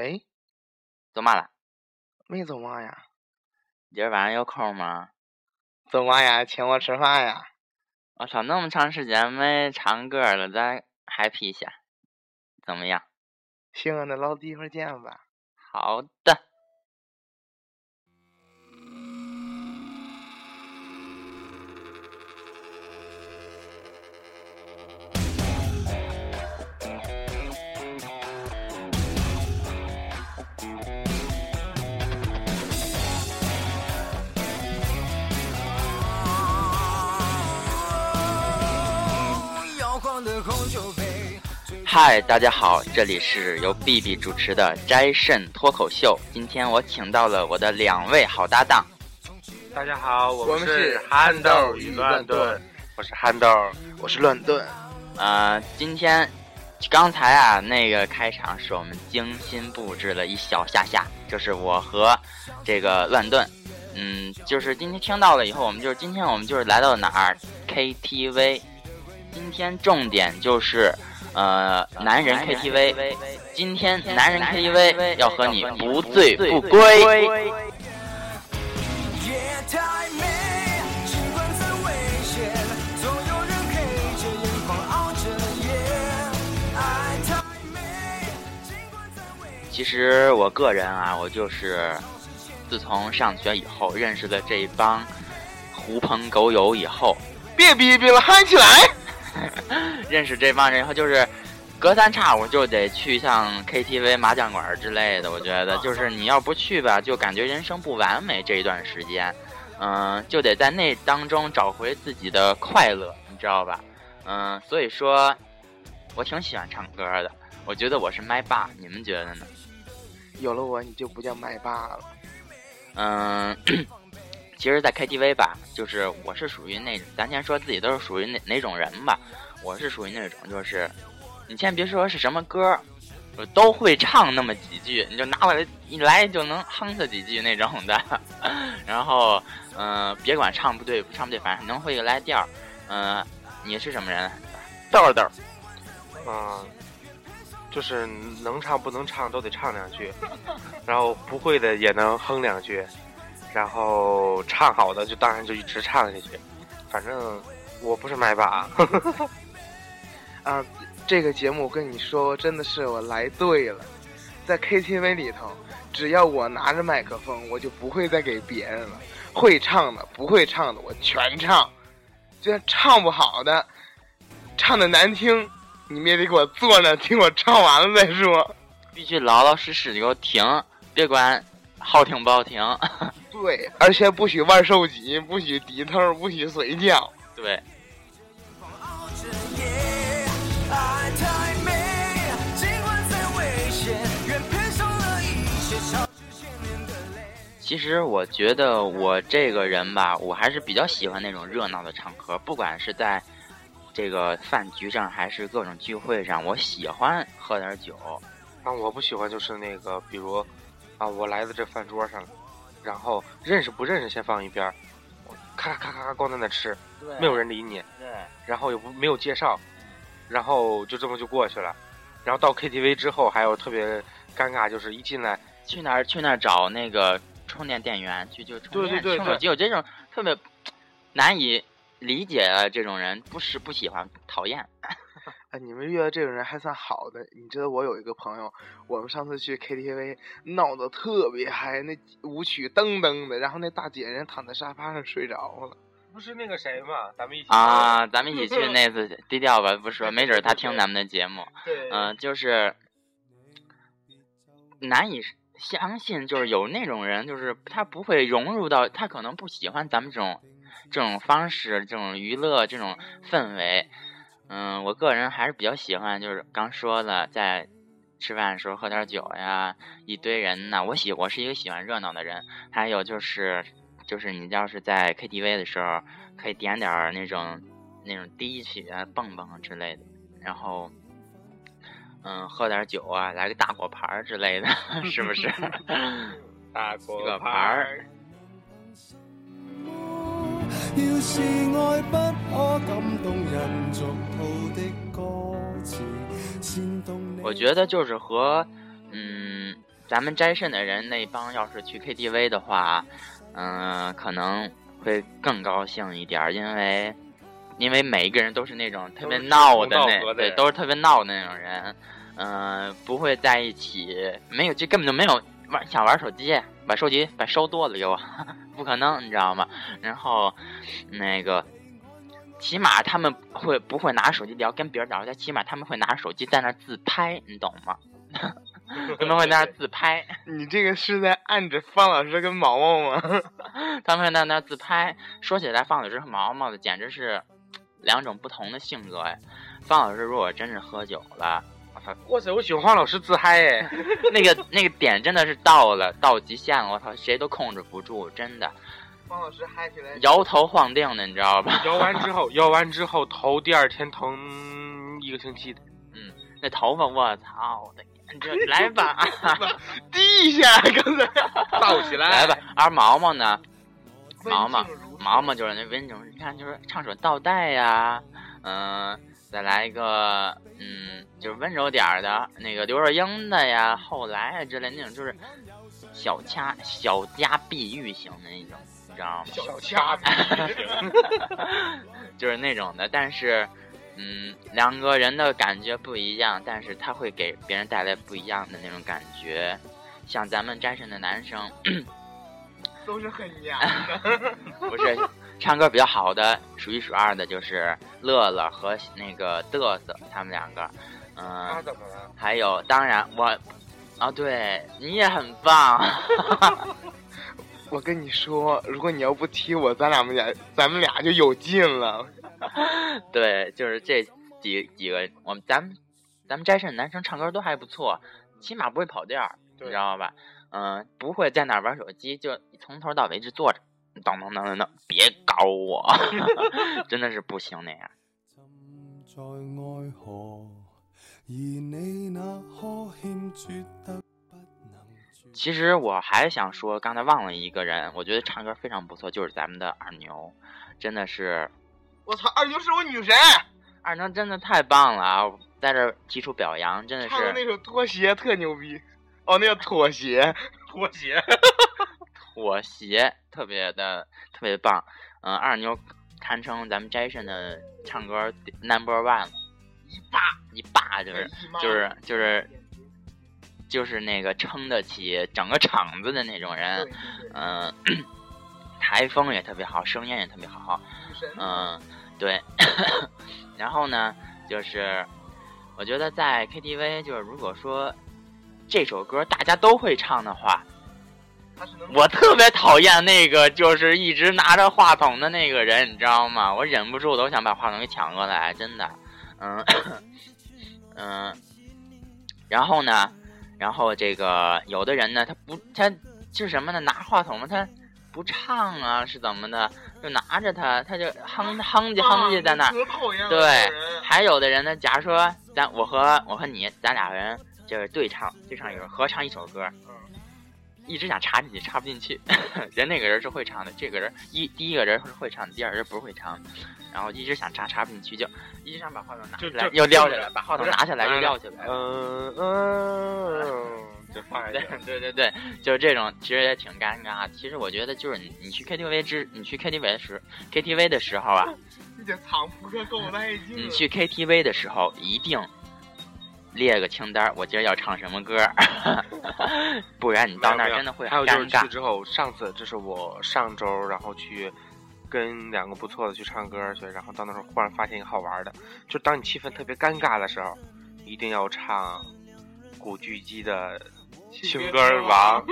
喂，走嘛了？没走嘛呀？今儿晚上有空吗？走嘛呀？请我吃饭呀？我操，那么长时间没唱歌了，咱 happy 一下，怎么样？行，那老弟一会儿见吧。好的。嗨，大家好，这里是由 B B 主持的斋肾脱口秀。今天我请到了我的两位好搭档。大家好，我们是憨豆与乱炖，我是憨豆，我是乱炖。呃，今天刚才啊，那个开场是我们精心布置了一小下下，就是我和这个乱炖。嗯，就是今天听到了以后，我们就是今天我们就是来到哪儿 K T V。今天重点就是呃，男人 K T V。今天男人 K T V 要和你不醉不归。其实我个人啊，我就是自从上学以后认识了这一帮狐朋狗友以后，别逼逼了，嗨起来！认识这帮人以后，就是隔三差五就得去像 KTV、麻将馆之类的。我觉得，就是你要不去吧，就感觉人生不完美。这一段时间，嗯，就得在那当中找回自己的快乐，你知道吧？嗯，所以说，我挺喜欢唱歌的。我觉得我是麦霸，你们觉得呢？有了我，你就不叫麦霸了。嗯。其实，在 KTV 吧，就是我是属于那，咱先说自己都是属于哪哪种人吧。我是属于那种，就是你先别说是什么歌，我都会唱那么几句，你就拿过来一来就能哼他几句那种的。然后，嗯，别管唱不对不唱不对，反正能会个来调。嗯，你是什么人？豆豆。嗯，就是能唱不能唱都得唱两句，然后不会的也能哼两句。然后唱好的就当然就一直唱下去，反正我不是麦霸。啊，这个节目我跟你说，真的是我来对了。在 KTV 里头，只要我拿着麦克风，我就不会再给别人了。会唱的、不会唱的，我全唱。就算唱不好的，唱的难听，你们也得给我坐那听我唱完了再说。必须老老实实的给我听，别管好听不好听。对，而且不许玩手机，不许低头，不许睡觉。对。其实我觉得我这个人吧，我还是比较喜欢那种热闹的场合，不管是在这个饭局上，还是各种聚会上，我喜欢喝点酒。但，我不喜欢就是那个，比如啊，我来到这饭桌上。然后认识不认识先放一边儿，咔咔咔咔光在那吃，没有人理你。对。然后也不没有介绍，然后就这么就过去了。然后到 KTV 之后还有特别尴尬，就是一进来去哪儿去哪儿找那个充电电源去就充电充手机，有这种特别难以理解的这种人，不是不喜欢讨厌。哎，你们遇到这种人还算好的。你知道我有一个朋友，我们上次去 KTV 闹得特别嗨，那舞曲噔噔的，然后那大姐人躺在沙发上睡着了。不是那个谁吗？咱们一起啊，咱们一起去 那次低调吧，不说，没准他听咱们的节目。对，嗯，就是难以相信，就是有那种人，就是他不会融入到，他可能不喜欢咱们这种这种方式、这种娱乐、这种氛围。嗯，我个人还是比较喜欢，就是刚说的，在吃饭的时候喝点酒呀，一堆人呢。我喜我是一个喜欢热闹的人。还有就是，就是你要是在 KTV 的时候，可以点点那种那种低曲啊、蹦蹦之类的，然后，嗯，喝点酒啊，来个大果盘之类的，是不是？大果盘。我觉得就是和，嗯，咱们斋肾的人那帮要是去 KTV 的话，嗯、可能会更高兴一点，因为因为每一个人都是那种特别闹的那对，都是特别闹的那种人，嗯、不会在一起，没有，就根本就没有玩想玩手机，把手机把收多了给我，不可能，你知道吗？然后那个。起码他们会不会拿手机聊，跟别人聊天？起码他们会拿手机在那儿自拍，你懂吗？他们会在那儿自拍，你这个是在暗指方老师跟毛毛吗？他们会在那儿自拍。说起来，方老师和毛毛的简直是两种不同的性格哎。方老师如果真是喝酒了，哇塞，我喜欢黄老师自嗨哎，那个那个点真的是到了到极限了，我操，谁都控制不住，真的方老师嗨起来摇头晃腚的，你知道吧？摇完之后，摇完之后头第二天疼一个星期的。嗯那头发，我操，我的天，这来吧，低一下，刚才倒起来来吧。而毛毛呢？毛毛毛毛就是那温柔，你看就是唱首倒带呀，嗯、再来一个，嗯，就是温柔点儿的那个刘若英的呀，后来啊之类那种，就是小掐小家碧玉型的那种，你知道吗？小掐 就是那种的，但是，嗯，两个人的感觉不一样，但是他会给别人带来不一样的那种感觉。像咱们斋肾的男生，都是很娘的。不是唱歌比较好的，数一数二的就是乐乐和那个嘚瑟，他们两个。嗯、他怎么了？还有，当然我，啊，对你也很棒。我跟你说，如果你要不踢我，咱俩们俩咱们俩就有劲了。对，就是这几几个，我们咱们咱们斋肾男生唱歌都还不错，起码不会跑调，你知道吧？嗯、不会在那玩手机，就从头到尾一直坐着，等等等等等，别搞我，真的是不行那样。其实我还想说，刚才忘了一个人，我觉得唱歌非常不错，就是咱们的二牛，真的是我操，二牛是我女神，二牛真的太棒了啊！在这提出表扬，真的是唱的那首《拖鞋》特牛逼。哦，那叫妥协，拖鞋。妥协，特别的特别棒。嗯、二妞堪称咱们 Jason 的唱歌 number one 了，一霸一霸就是就是就是就是那个撑得起整个场子的那种人嗯、台风也特别好，声音也特别好。嗯，对。然后呢，就是我觉得在 KTV，就是如果说这首歌大家都会唱的话，我特别讨厌那个就是一直拿着话筒的那个人，你知道吗？我忍不住都想把话筒给抢过来，真的。嗯嗯，然后呢，然后这个有的人呢，他不，他是什么呢？拿话筒嘛，他不唱啊，是怎么的？就拿着他，他就哼哼唧哼唧在那对还有的人呢，假如说咱我和我和你，咱俩人就是对唱，对唱一首合唱一首歌，一直想插进去，插不进去。人那个人是会唱的，这个人一第一个人是会唱的，第二个人不是会唱的，然后一直想插插不进去，就一直想把话筒拿起来又撂起来，把话筒拿下来又嗯撩起来。嗯嗯，就放下 对去。对对对，就是这种，其实也挺尴尬。其实我觉得，就是你你去 KTV 之，你去 KTV 的时 KTV 的时候啊，你这藏扑克够带劲。你去 KTV 的时候一定列个清单，我今儿要唱什么歌儿，不然你到那儿真的会尴尬还有就是去。之后，上次这是我上周，然后去跟两个不错的去唱歌去，然后到那时候忽然发现一个好玩的，就当你气氛特别尴尬的时候，一定要唱古巨基的《情歌王》，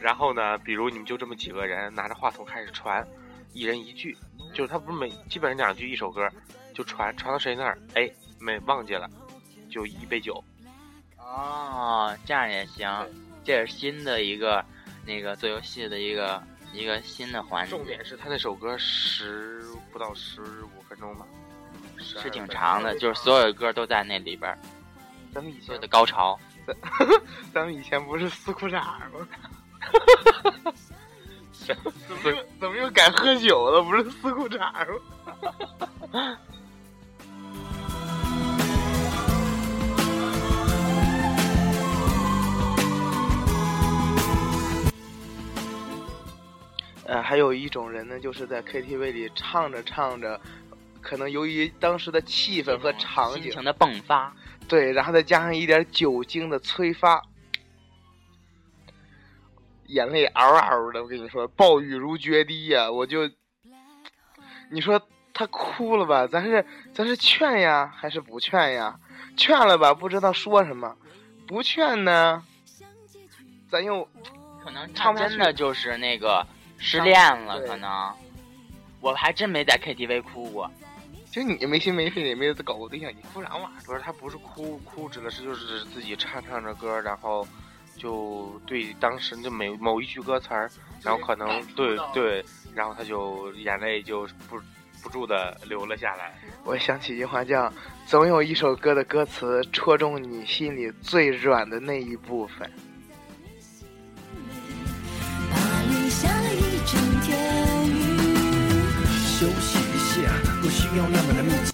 然后呢，比如你们就这么几个人拿着话筒开始传，一人一句，就是他不是每基本上两句一首歌，就传传到谁那儿，哎，没忘记了，就一杯酒。哦，这样也行，这是新的一个那个做游戏的一个一个新的环节，重点是他那首歌十不到十五分钟吧，是挺长的，就是所有的歌都在那里边儿，咱们以前有的高潮。咱们以前不是撕裤衩吗？怎么又怎么又改喝酒了？不是撕裤衩吗？还有一种人呢，就是在 KTV 里唱着唱着，可能由于当时的气氛和场景，心情的迸发，对，然后再加上一点酒精的催发，眼泪嗷嗷的。我跟你说，暴雨如决堤呀！我就，你说他哭了吧？咱是咱是劝呀，还是不劝呀？劝了吧，不知道说什么；不劝呢，咱又可能唱真的就是那个失恋了，可能。我还真没在 KTV 哭过，就你没心没肺也没有搞过对象，你哭啥玩意儿？不是他不是哭哭，指的是就是自己唱唱着歌，然后就对当时就每某一句歌词儿，然后可能对对，然后他就眼泪就不不住的流了下来。我想起一句话叫“总有一首歌的歌词戳中你心里最软的那一部分休息一下，不需要那么的密集。”。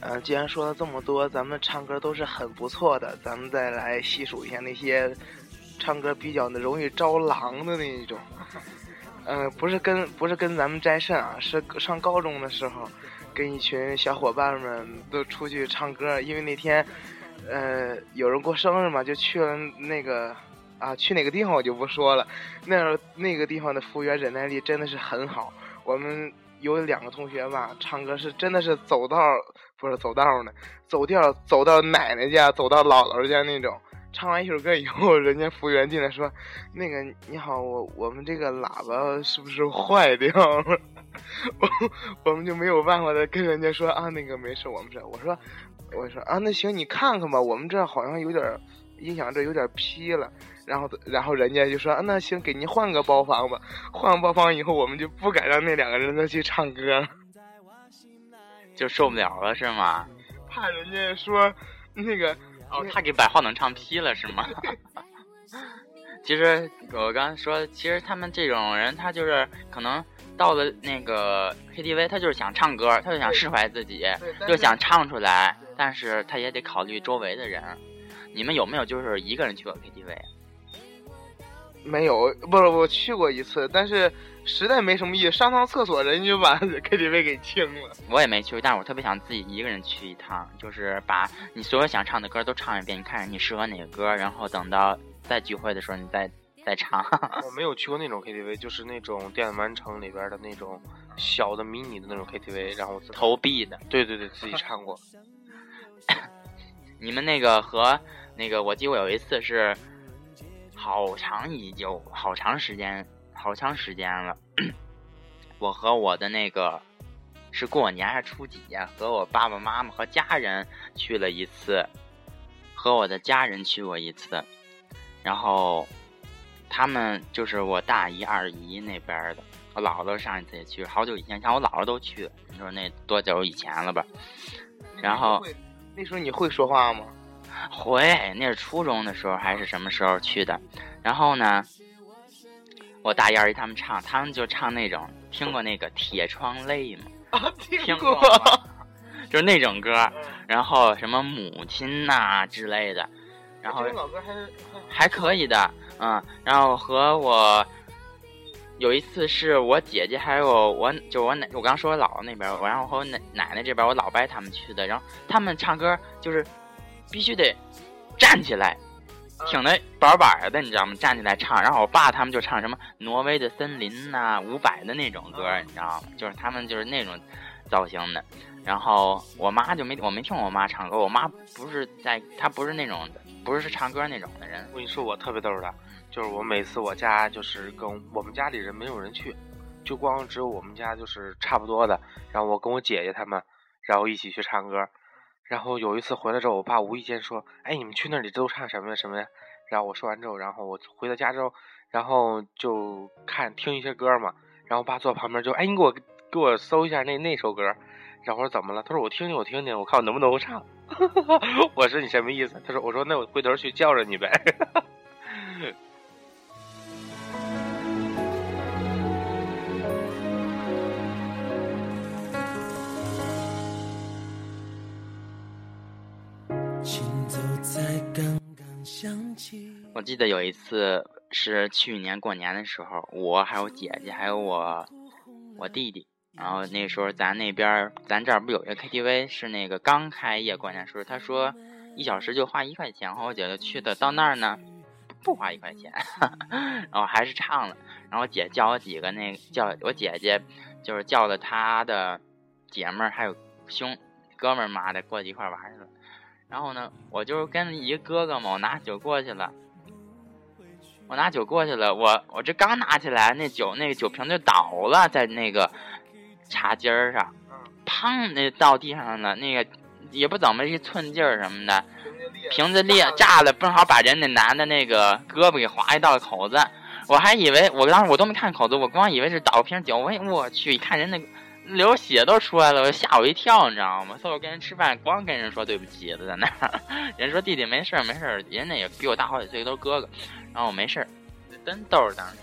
呃，既然说了这么多，咱们唱歌都是很不错的，咱们再来细数一下那些唱歌比较的容易招狼的那一种。呃，不是跟不是跟咱们摘肾啊，是上高中的时候，跟一群小伙伴们都出去唱歌，因为那天，呃，有人过生日嘛，就去了那个啊，去哪个地方我就不说了。那那个地方的服务员忍耐力真的是很好。我们有两个同学吧，唱歌是真的是走道不是走道呢，走调走到奶奶家，走到姥姥家那种。唱完一首歌以后，人家服务员进来说：“那个你好，我我们这个喇叭是不是坏掉了？” 我我们就没有办法的跟人家说啊，那个没事，我们这我说我说啊，那行你看看吧，我们这好像有点音响这有点劈了。然后然后人家就说啊，那行给您换个包房吧。换个包房以后，我们就不敢让那两个人再去唱歌了，就受不了了是吗？怕人家说那个哦，他给百号能唱劈了是吗？其实我刚才说，其实他们这种人，他就是可能到了那个 KTV，他就是想唱歌，他就想释怀自己，就想唱出来，但是他也得考虑周围的人。你们有没有就是一个人去过 KTV？没有，不是我去过一次，但是实在没什么意思，上趟厕所人家就把 KTV 给清了。我也没去过，但是我特别想自己一个人去一趟，就是把你所有想唱的歌都唱一遍，你看你适合哪个歌，然后等到再聚会的时候你再再唱。我没有去过那种 KTV，就是那种电玩城里边的那种小的迷你的那种 KTV，然后自 投币的，对对对，自己唱过。你们那个和那个，我记得我有一次是好长已久，好长时间，好长时间了。我和我的那个是过年还是初几呀、和我爸爸妈妈和家人去了一次，和我的家人去过一次，然后他们就是我大姨、二姨那边的，我姥姥上一次也去，好久以前，像我姥姥都去，你说那多久以前了吧？然后那时候你会说话吗？会，那是初中的时候还是什么时候去的？然后呢，我大姨二姨他们唱，他们就唱那种，听过那个《铁窗泪》吗？啊，听过？就是那种歌，然后什么母亲呐、之类的，然后老歌还是还可以的，嗯，然后和我有一次是我姐姐还有我，就我奶，我刚说我姥姥那边，我然后和我奶奶奶这边，我老伯他们去的，然后他们唱歌就是必须得站起来，挺的板板的，你知道吗？站起来唱，然后我爸他们就唱什么挪威的森林呐、伍佰的那种歌，你知道吗？就是他们就是那种造型的。然后我妈就没，我没听过我妈唱歌，我妈不是在，她不是那种的，不是是唱歌那种的人。我跟你说，我特别逗的，就是我每次我家就是跟我们家里人没有人去，就光只有我们家就是差不多的，然后我跟我姐姐他们，然后一起去唱歌。然后有一次回来之后，我爸无意间说：“哎，你们去那里都唱什么呀什么呀？”然后我说完之后，然后我回到家之后，然后就看听一些歌嘛。然后我爸坐旁边就：“哎，你给我给我搜一下那那首歌。”然后我说怎么了？他说我听听我听听，我看我能不能够唱。我说你什么意思？他说我说那我回头去叫着你呗。我记得有一次是去年过年的时候，我还有姐姐还有我我弟弟，然后那时候咱那边儿咱这儿不有一个 KTV 是那个刚开业过年时候，他说一小时就花一块钱，然后我姐就去的，到那儿呢不花一块钱，然后还是唱了，然后我姐叫我几个那叫我姐姐就是叫了她的姐们儿还有兄哥们儿妈的过去一块玩去了，然后呢，我就跟一个哥哥嘛，我拿酒过去了。我拿酒过去了，我我这刚拿起来，那酒那个酒瓶就倒了，在那个茶几儿上，砰，那倒地上了，那个也不怎么一寸劲儿什么的，瓶子裂炸了，正好把人那男的那个胳膊给划一道口子，我还以为我当时我都没看口子，我光以为是倒瓶酒，我我去一看人那个流血都出来了，我吓我一跳，你知道吗？所以我跟人吃饭光跟人说对不起了，在那儿，人说弟弟没事儿没事儿，人家也比我大好几岁，都是哥哥。然后我没事儿，真逗儿当时。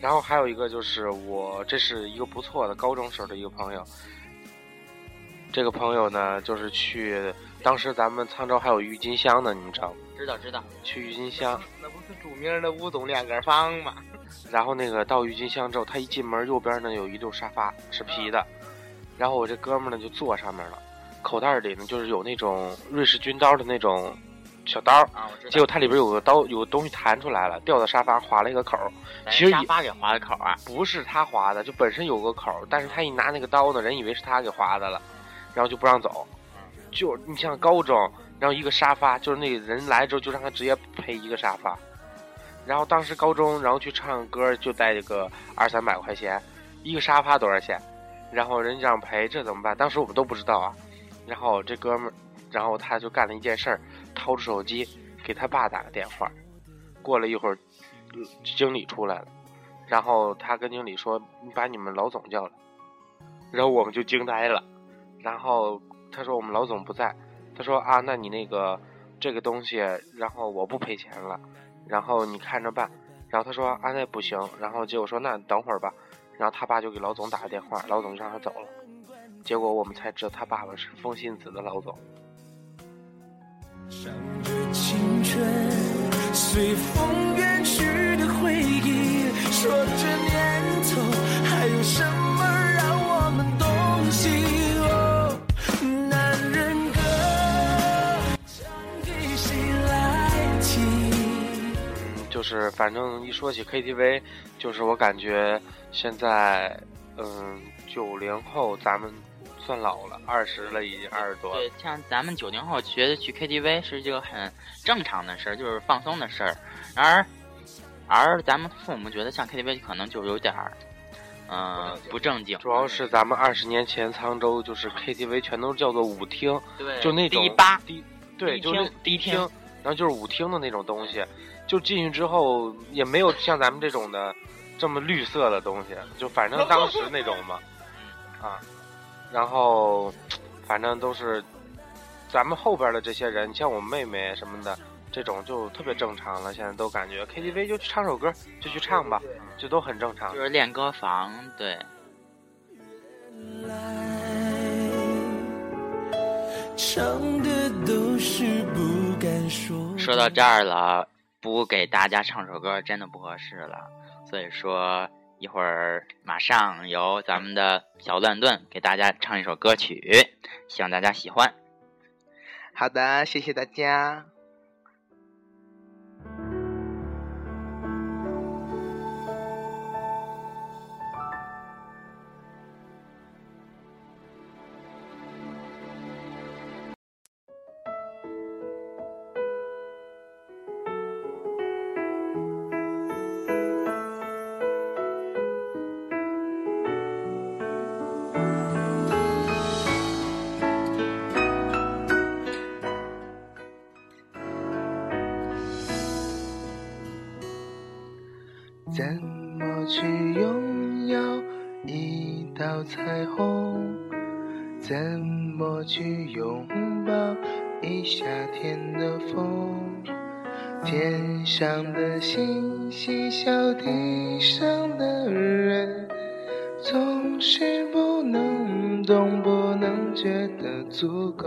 然后还有一个就是我，这是一个不错的高中时候的一个朋友。这个朋友呢，就是去当时咱们沧州还有郁金香呢，你们知道吗？知道知道。去郁金香，那不是著名的吴总两根房吗？然后那个到郁金香之后，他一进门右边呢有一溜沙发是皮的，然后我这哥们儿呢就坐上面了，口袋里呢就是有那种瑞士军刀的那种小刀。结果它里边有个刀，有个东西弹出来了，掉到沙发划了一个口儿。其实也沙发给划的口啊，不是他划的，就本身有个口儿，但是他一拿那个刀呢，人以为是他给划的了，然后就不让走。就你像高中，然后一个沙发，就是那个人来之后就让他直接赔一个沙发。然后当时高中，然后去唱歌就带这个二三百块钱，一个沙发多少钱？然后人家让赔，这怎么办？当时我们都不知道啊。然后这哥们儿，然后他就干了一件事儿，掏出手机给他爸打个电话。过了一会儿，经理出来了，然后他跟经理说：“你把你们老总叫来。”然后我们就惊呆了。然后他说：“我们老总不在。”他说：“啊，那你那个这个东西，然后我不赔钱了，然后你看着办。”然后他说：“啊，那不行。”然后结果说：“那等会儿吧。”然后他爸就给老总打了电话，老总就让他走了。结果我们才知道他爸爸是风信子的老总。唱着青春随风远去的回忆，说这年头还有什么就是反正一说起 KTV，就是我感觉现在，嗯，九零后咱们算老了，二十了已经二十多了。对，像咱们九零后觉得去 KTV 是一个很正常的事儿，就是放松的事儿。而而咱们父母觉得像 KTV 可能就有点儿，嗯、不正经。主要是咱们二十年前沧州就是 KTV 全都叫做舞厅，对，就那种第八，低对，就是厅迪厅厅，然后就是舞厅的那种东西，就进去之后也没有像咱们这种的这么绿色的东西，就反正当时那种嘛，啊，然后反正都是咱们后边的这些人，像我妹妹什么的，这种就特别正常了。现在都感觉 KTV 就去唱首歌就去唱吧，就都很正常就。是练歌房，对。唱的都是不敢说。说到这儿了，不给大家唱首歌真的不合适了，所以说一会儿马上由咱们的小乱炖给大家唱一首歌曲，希望大家喜欢。好的，谢谢大家。怎么去拥有一道彩虹？怎么去拥抱一夏天的风？天上的星星笑地上的人，总是不能懂，不能觉得足够。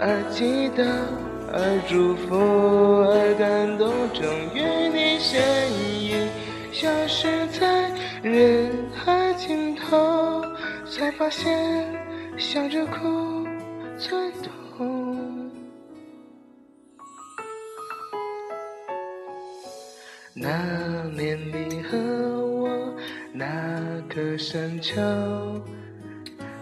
而祈祷，而祝福，而感动，终于你身影消失在人海尽头，才发现笑着哭最痛。那年你和我那棵山丘，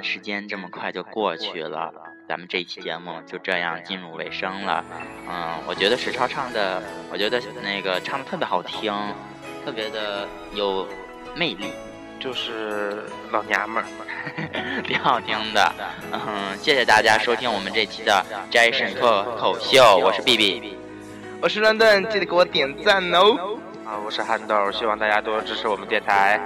嗯，时间这么快就过去了，咱们这期节目就这样进入尾声了。嗯，我觉得史超唱的，我觉得那个唱的特别好听，特别的有魅力，就是老娘们儿。挺好听的。嗯，谢谢大家收听我们这期的 Jason 脱口秀，我是 B B。我是乱炖，记得给我点赞哦。啊，我是憨豆，希望大家多多支持我们电台。